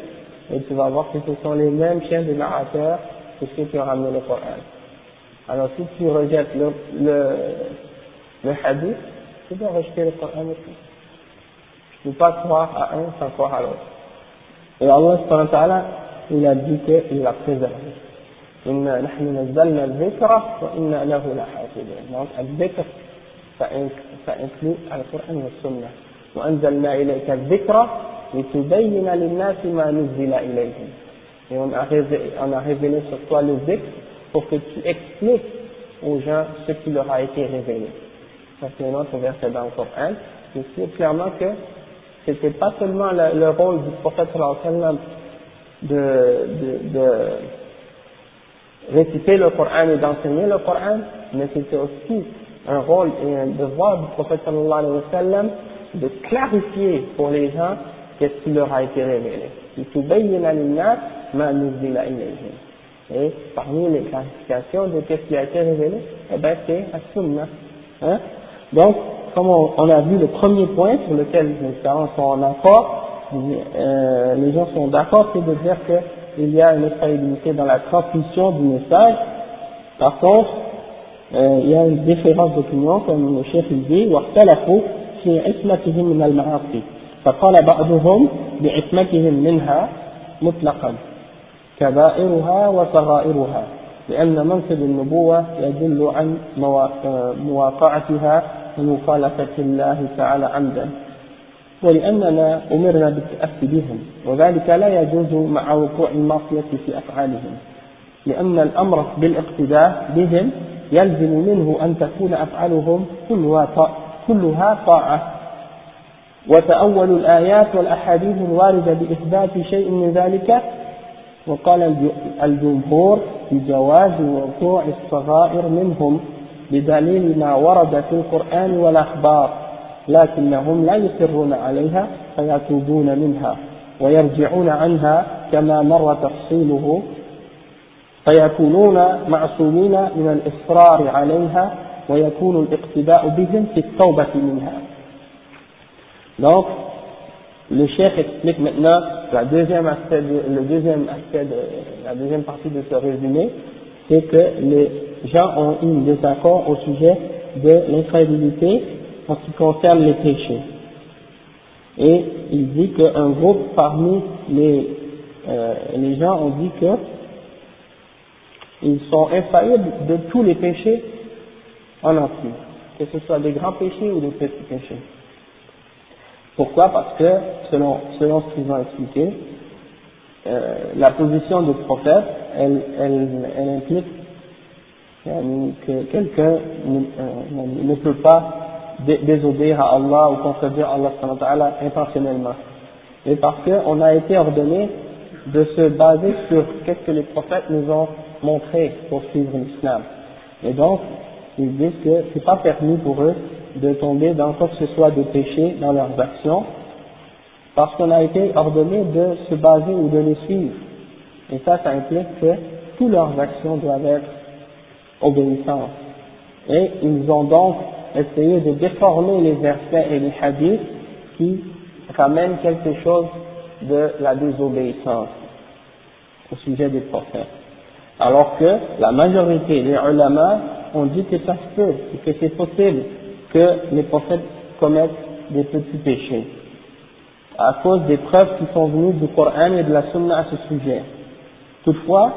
et tu vas voir que ce sont les mêmes chaînes de narrateurs que ceux qui ont ramené le Coran. Alors si tu rejettes le, le, le hadith, tu dois rejeter le Coran aussi. Tu ne peux pas croire à un sans croire à l'autre. Et Allah, il a dit qu'il l'a préservé. إنا نحن نزلنا الذكر وإنا له لحافظون donc الذكر فإنكلو القرآن والسنة وأنزلنا إليك الذكر لتبين للناس ما نزل إليهم et on a, révélé, on a révélé sur toi le dhikr pour que tu expliques aux gens ce qui leur a été révélé. Ça c'est un autre verset dans le Coran qui explique clairement que c'était pas seulement le, le rôle du prophète de, de, de réciter le Coran et d'enseigner le Coran, mais c'était aussi un rôle et un devoir du prophète sallallahu alayhi wa sallam de clarifier pour les gens qu'est-ce qui leur a été révélé. Et parmi les clarifications de qu'est-ce qui a été révélé, eh ben c'est la sunna. Hein? Donc, comme on, a vu le premier point sur lequel les parents sont en accord, euh, les gens sont d'accord, c'est de dire que il y a une instabilité dans la transmission du message. Par contre, euh, il y a une différence d'opinion, comme le chef dit, واختلفوا في عصمتهم من المعاصي. فقال بعضهم بعصمتهم منها مطلقا كبائرها وصغائرها لأن منصب النبوة يدل عن مواقعتها ومخالفة الله تعالى عمدا ولأننا أمرنا بالتأسي بهم وذلك لا يجوز مع وقوع المعصية في أفعالهم لأن الأمر بالاقتداء بهم يلزم منه أن تكون أفعالهم كلها طاعة. وتأول الآيات والأحاديث الواردة بإثبات شيء من ذلك. وقال الجمهور بجواز وقوع الصغائر منهم بدليل ما ورد في القرآن والأخبار لكنهم لا يصرون عليها فيتوبون منها ويرجعون عنها كما مر تفصيله فيكونون معصومين من الإصرار عليها ويكون الاقتداء بهم في التوبة منها Donc, le chef explique maintenant la deuxième aspect de, le deuxième aspect de, la deuxième partie de ce résumé, c'est que les gens ont eu un désaccord au sujet de l'incrédulité en ce qui concerne les péchés. Et il dit qu'un groupe parmi les euh, les gens ont dit que ils sont infaillibles de tous les péchés en entier, que ce soit des grands péchés ou des petits péchés. Pourquoi? Parce que, selon, selon ce qu'ils ont expliqué, euh, la position du prophète, elle, elle, implique que quelqu'un ne, euh, peut pas désobéir à Allah ou contredire Allah intentionnellement. Et parce qu'on a été ordonné de se baser sur qu'est-ce que les prophètes nous ont montré pour suivre l'islam. Et donc, ils disent que c'est pas permis pour eux de tomber dans quoi que ce soit de péché dans leurs actions, parce qu'on a été ordonné de se baser ou de les suivre. Et ça, ça implique que toutes leurs actions doivent être obéissantes. Et ils ont donc essayé de déformer les versets et les hadiths qui ramènent quelque chose de la désobéissance au sujet des prophètes. Alors que la majorité des ulama ont dit que ça se peut, que c'est possible que les prophètes commettent des petits péchés, à cause des preuves qui sont venues du Coran et de la Sunna à ce sujet. Toutefois,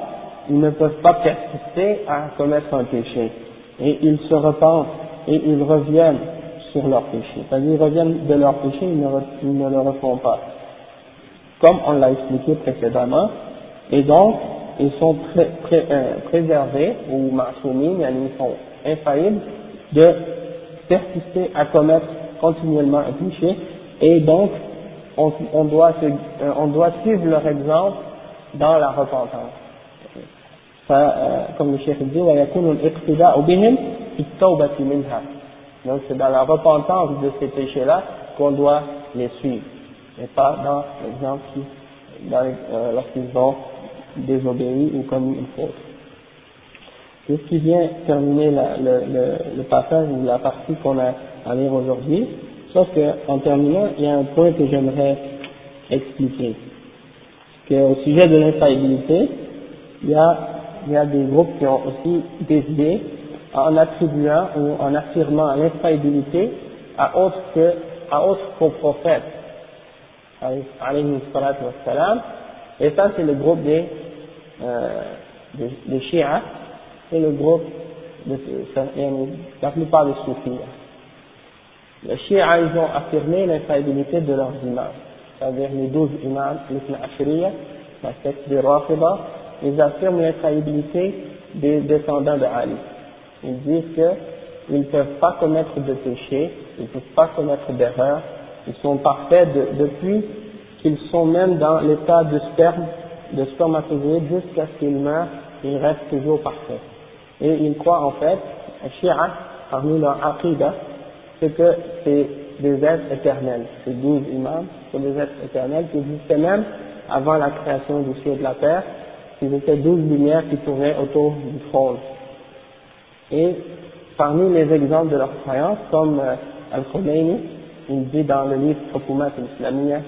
ils ne peuvent pas persister à commettre un péché, et ils se repentent, et ils reviennent sur leur péché. C'est-à-dire, ils reviennent de leur péché, ils ne, ils ne le refont pas. Comme on l'a expliqué précédemment, et donc, ils sont pré, pré, euh, préservés, ou ma'soumines, ils sont infaillibles, de persister à commettre continuellement un péché, et donc, on, euh, doit suivre leur exemple dans la repentance. Euh, comme le chef dit, c'est dans la repentance de ces péchés-là qu'on doit les suivre, et pas dans l'exemple qui, euh, lorsqu'ils ont désobéi ou commis une faute. C'est ce qui vient terminer le, passage ou la partie qu'on a à lire aujourd'hui, sauf qu'en terminant, il y a un point que j'aimerais expliquer. Qu'au sujet de l'infaillibilité, il y a, y a des groupes qui ont aussi décidé en attribuant ou en affirmant l'infaillibilité à autre que, à autre qu'au prophète, et ça c'est le groupe des, euh, des, des chiites, et le groupe de, la plupart des soufis. Les chiites, ils ont affirmé l'infaillibilité de leurs imams, c'est-à-dire les douze imams, les ashriya, la secte des Rafida, ils affirment l'infaillibilité des descendants de Ali ils disent qu'ils ne peuvent pas commettre de péché, ils ne peuvent pas commettre d'erreur, ils sont parfaits depuis qu'ils sont même dans l'état de sperme, de spermatozoïde jusqu'à ce qu'ils meurent, ils restent toujours parfaits. Et ils croient en fait, Shia, parmi leur aqidah, c'est que c'est des êtres éternels, ces douze imams, c'est des êtres éternels qui existaient même avant la création du ciel et de la terre, ils étaient douze lumières qui tournaient autour du trône. Et parmi les exemples de leur croyance, comme euh, Al-Khomeini, il dit dans le livre Hukumat al-Islamiyya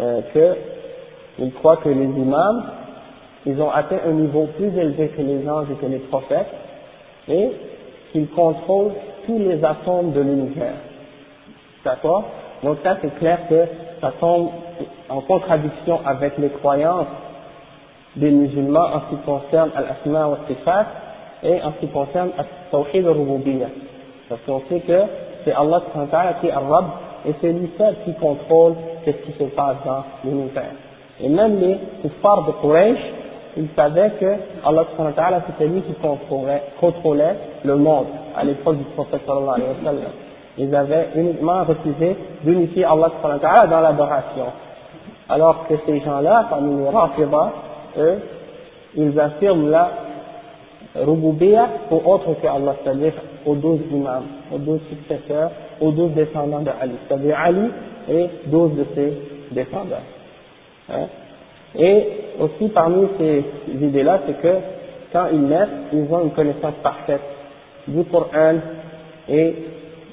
euh, qu'il croit que les imams, ils ont atteint un niveau plus élevé que les anges et que les prophètes, et qu'ils contrôlent tous les atomes de l'univers. D'accord? Donc ça, c'est clair que ça tombe en contradiction avec les croyances des musulmans en ce qui concerne Al-Asma wa Sifat, et en ce qui concerne Tawhid al-Rububiyya. Parce qu'on sait que c'est Allah qui est Arab et c'est lui seul qui contrôle ce qui se passe dans l'univers. Et même les kuffars de Quraysh, ils savaient que Allah c'était lui qui contrôlait, le monde à l'époque du prophète sallallahu. Ils avaient uniquement refusé d'unifier Allah dans l'adoration. Alors que ces gens-là, comme les Rafida, eux, ils affirment là Rububiya pour autre que Allah, c'est-à-dire aux douze imams, aux douze successeurs, aux douze descendants de Ali, c'est-à-dire Ali et douze de ses descendants. Hein? Et aussi parmi ces idées-là, c'est que quand ils naissent, ils ont une connaissance parfaite du Coran et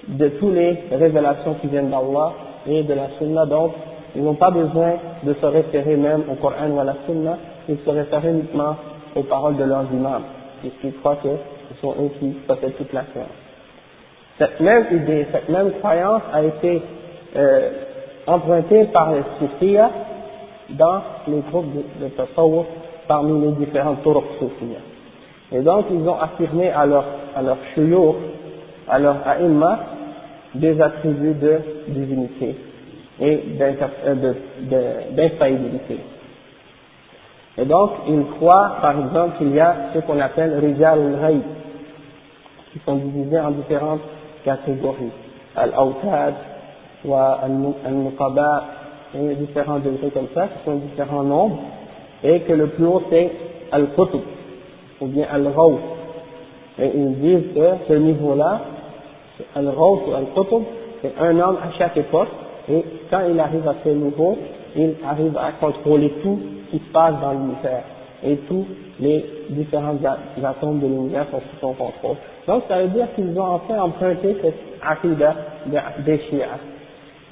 de toutes les révélations qui viennent d'Allah et de la Sunna, donc ils n'ont pas besoin de se référer même au Coran ou à la Sunna, ils se réfèrent uniquement aux paroles de leurs imams puisqu'ils croient que ce sont eux qui possèdent toute la science. Cette même idée, cette même croyance a été euh, empruntée par les soufis dans les groupes de, de parmi les différents turuq. Et donc, ils ont affirmé à leur, à leur shuyur, à leur aïmma, des attributs de divinité et euh, d'infaillibilité. Et donc, ils croient, par exemple, qu'il y a ce qu'on appelle Rijal al qui sont divisés en différentes catégories. Al-Awtad, et différents degrés comme ça, qui sont différents nombres, et que le plus haut c'est Al-Qutb, ou bien Al-Rawf. Et ils disent que ce niveau-là, Al-Rawf ou Al-Qutb, c'est un homme à chaque époque, et quand il arrive à ce niveau, il arrive à contrôler tout ce qui se passe dans l'univers et tous les différents atomes de l'univers sont sous son contrôle. Donc ça veut dire qu'ils ont enfin emprunté cette aqidah des Shia.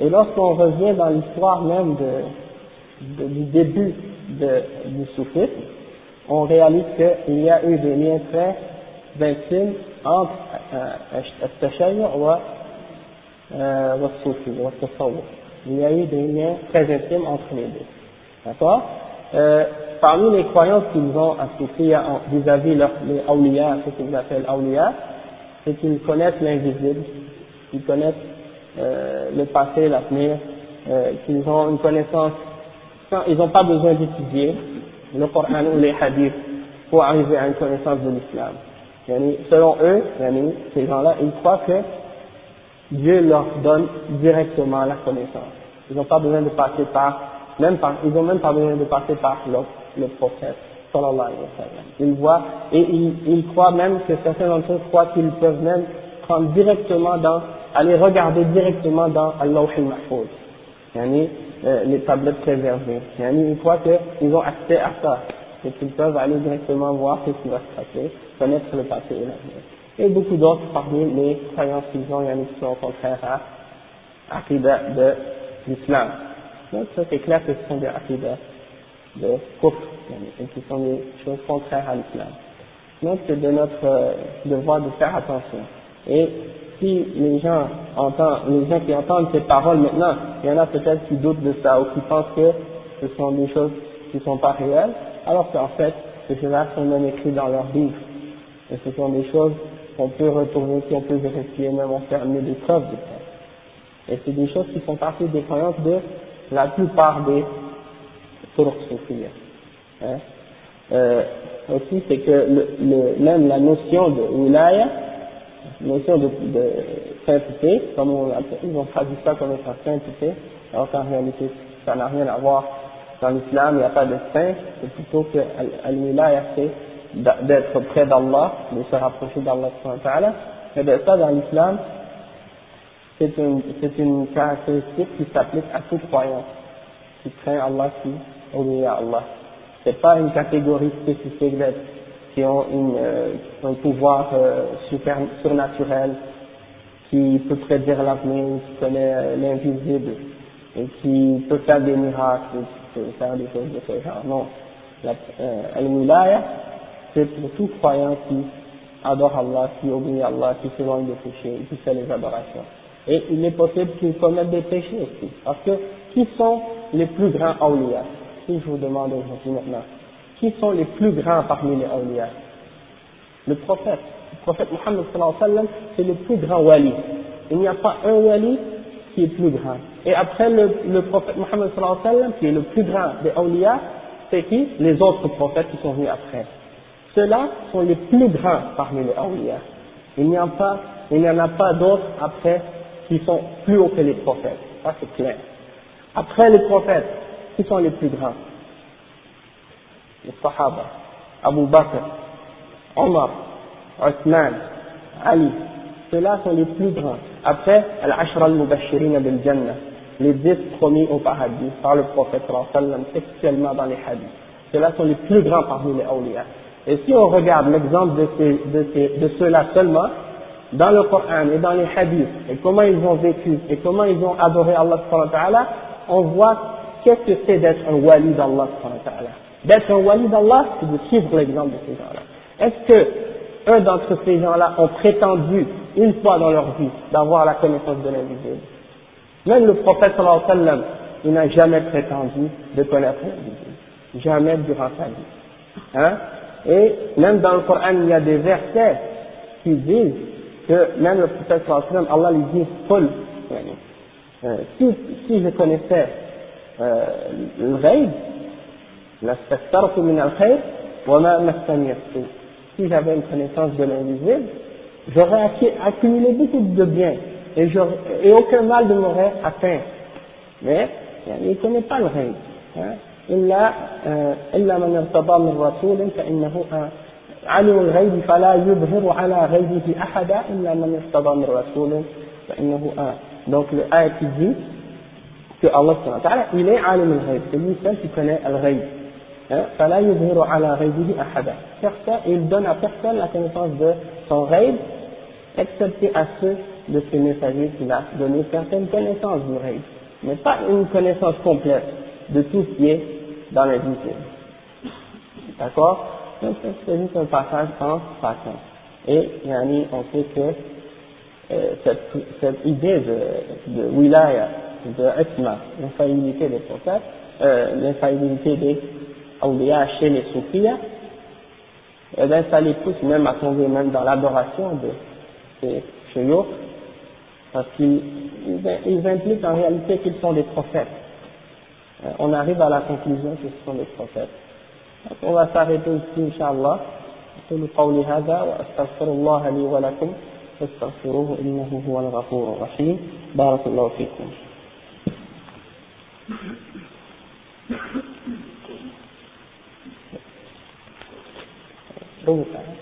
Et lorsqu'on revient dans l'histoire même de, de, du début de, du soufisme, on réalise qu'il y a eu des liens très intimes entre euh, euh Il y a eu des liens très intimes entre les deux. D'accord? Euh, Parmi les croyances qu'ils ont associées vis-à-vis -vis les awliya, ce qu'ils appellent awliya, c'est qu'ils connaissent l'invisible, ils connaissent euh, le passé, l'avenir, euh, qu'ils ont une connaissance, ils n'ont pas besoin d'étudier le Coran ou les hadiths pour arriver à une connaissance de l'islam. Selon eux, ces gens-là, ils croient que Dieu leur donne directement la connaissance. Ils n'ont pas besoin de passer par, même par, ils n'ont même pas besoin de passer par le, prophète. Ils voient, et ils, ils croient même que certains d'entre eux croient qu'ils peuvent même prendre directement dans, aller regarder directement dans Allah al-Mahfouz. Yani, euh, les tablettes préservées. Yani, ils croient qu'ils ont accès à ça. Et qu'ils peuvent aller directement voir ce qui va se passer, connaître le passé et l'avenir et beaucoup d'autres parmi les croyances qu'ils ont, il qui sont contraires à l'aqidah de l'islam. Donc ça c'est clair que ce sont des aqidah de kufr, et qui sont des choses contraires à l'islam. Donc c'est de notre euh, devoir de faire attention. Et si les gens entendent, les gens qui entendent ces paroles maintenant, il y en a peut-être qui doutent de ça ou qui pensent que ce sont des choses qui ne sont pas réelles, alors qu'en fait, ces choses-là sont même écrites dans leur livre. Et ce sont des choses qu'on peut retourner, qu'on peut vérifier, même on fait des preuves de ça. Et c'est des choses qui font partie des croyances de la plupart des turcs hein? euh, aussi, c'est que le, le, même la notion de wilaya, la notion de, de sainteté, comme on, ils ont traduit ça comme étant sainteté, alors qu'en réalité, ça n'a rien à voir. Dans l'islam, il n'y a pas de saint, c'est plutôt que al-wilaya, c'est d'être près d'Allah, de se rapprocher d'Allah, et bien ça dans l'islam, c'est une, c'est une caractéristique qui s'applique à tout croyant qui craint Allah, qui obéit à Allah. C'est pas une catégorie spécifique d'être qui ont euh, un pouvoir euh, surnaturel, qui peut prédire l'avenir, qui connaît euh, l'invisible, et qui peut faire des miracles, qui peut faire des choses de ce genre. Non. La, euh, c'est pour tout croyant qui adore Allah, qui obéit Allah, qui s'éloigne des péchés, qui fait les adorations. Et il est possible qu'il commette des péchés aussi. Parce que qui sont les plus grands awliya? Si je vous demande aujourd'hui maintenant, qui sont les plus grands parmi les awliya Le prophète. Le prophète Muhammad sallallahu alayhi wa sallam, c'est le plus grand wali. Il n'y a pas un wali qui est plus grand. Et après le, prophète Muhammad sallallahu alayhi wa sallam, qui est le plus grand des awliya, c'est qui? Les autres prophètes qui sont venus après. Ceux-là sont les plus grands parmi les awliya. Il n'y en, pas, il n'y en a pas d'autres après qui sont plus hauts que les prophètes. Ça c'est clair. Après les prophètes, qui sont les plus grands? Les Sahaba, Abu Bakr, Omar, Othman, Ali. Ceux-là sont les plus grands. Après, Al-Ashra al-Mubashirin bil-Jannah, les dix promis au paradis par le prophète textuellement dans les hadiths. Ceux-là sont les plus grands parmi les awliya. Et si on regarde l'exemple de, ceux-là seulement, dans le Coran et dans les hadiths, et comment ils ont vécu, et comment ils ont adoré Allah on voit qu'est-ce que c'est d'être un wali d'Allah D'être un wali d'Allah, c'est de suivre l'exemple de ces gens-là. Est-ce que un d'entre ces gens-là ont prétendu, une fois dans leur vie, d'avoir la connaissance de l'invisible? Même le prophète sallallahu alayhi wa sallam, il n'a jamais prétendu de connaître la Jamais durant sa vie. Hein? Et même dans le Coran, il y a des versets qui disent que même le prophète Allah lui dit, euh, si, je connaissais euh, le ghaib, si j'avais une connaissance de l'invisible, j'aurais accumulé beaucoup de biens et, et aucun mal ne m'aurait atteint. Mais il ne connaît pas le ghaib. Hein. إلا إلا من ارتضى من رسول فإنه علم الغيب فلا يظهر على غيبه أحدا إلا من ارتضى من رسول فإنه donc le ayat qui dit que Allah il est alim al-ghayb, c'est lui seul qui connaît al-ghayb. فلا يظهر على غيبه أحدا. Personne, il donne à personne la connaissance de son ghayb, excepté à ceux de ses messagers qu'il a donné certaines connaissances du ghayb, mais pas une connaissance complète de tout ce qui est dans l'invisible. D'accord Donc c'est juste un passage en passant. Et yani, on sait que euh, cette, cette, idée de, de wilaya, de etma, l'infaillibilité des prophètes, euh, l'infaillibilité des awliya chez les soufiyas, eh bien, ça les pousse même à tomber même dans l'adoration de ces cheyous, parce qu'ils ils impliquent en réalité qu'ils sont des prophètes. Euh, on arrive à la conclusion que ce sont des prophètes. Donc, on va s'arrêter ici, Inch'Allah. أقول قولي هذا وأستغفر الله لي ولكم فاستغفروه إنه هو الغفور الرحيم بارك الله فيكم Donc, hein,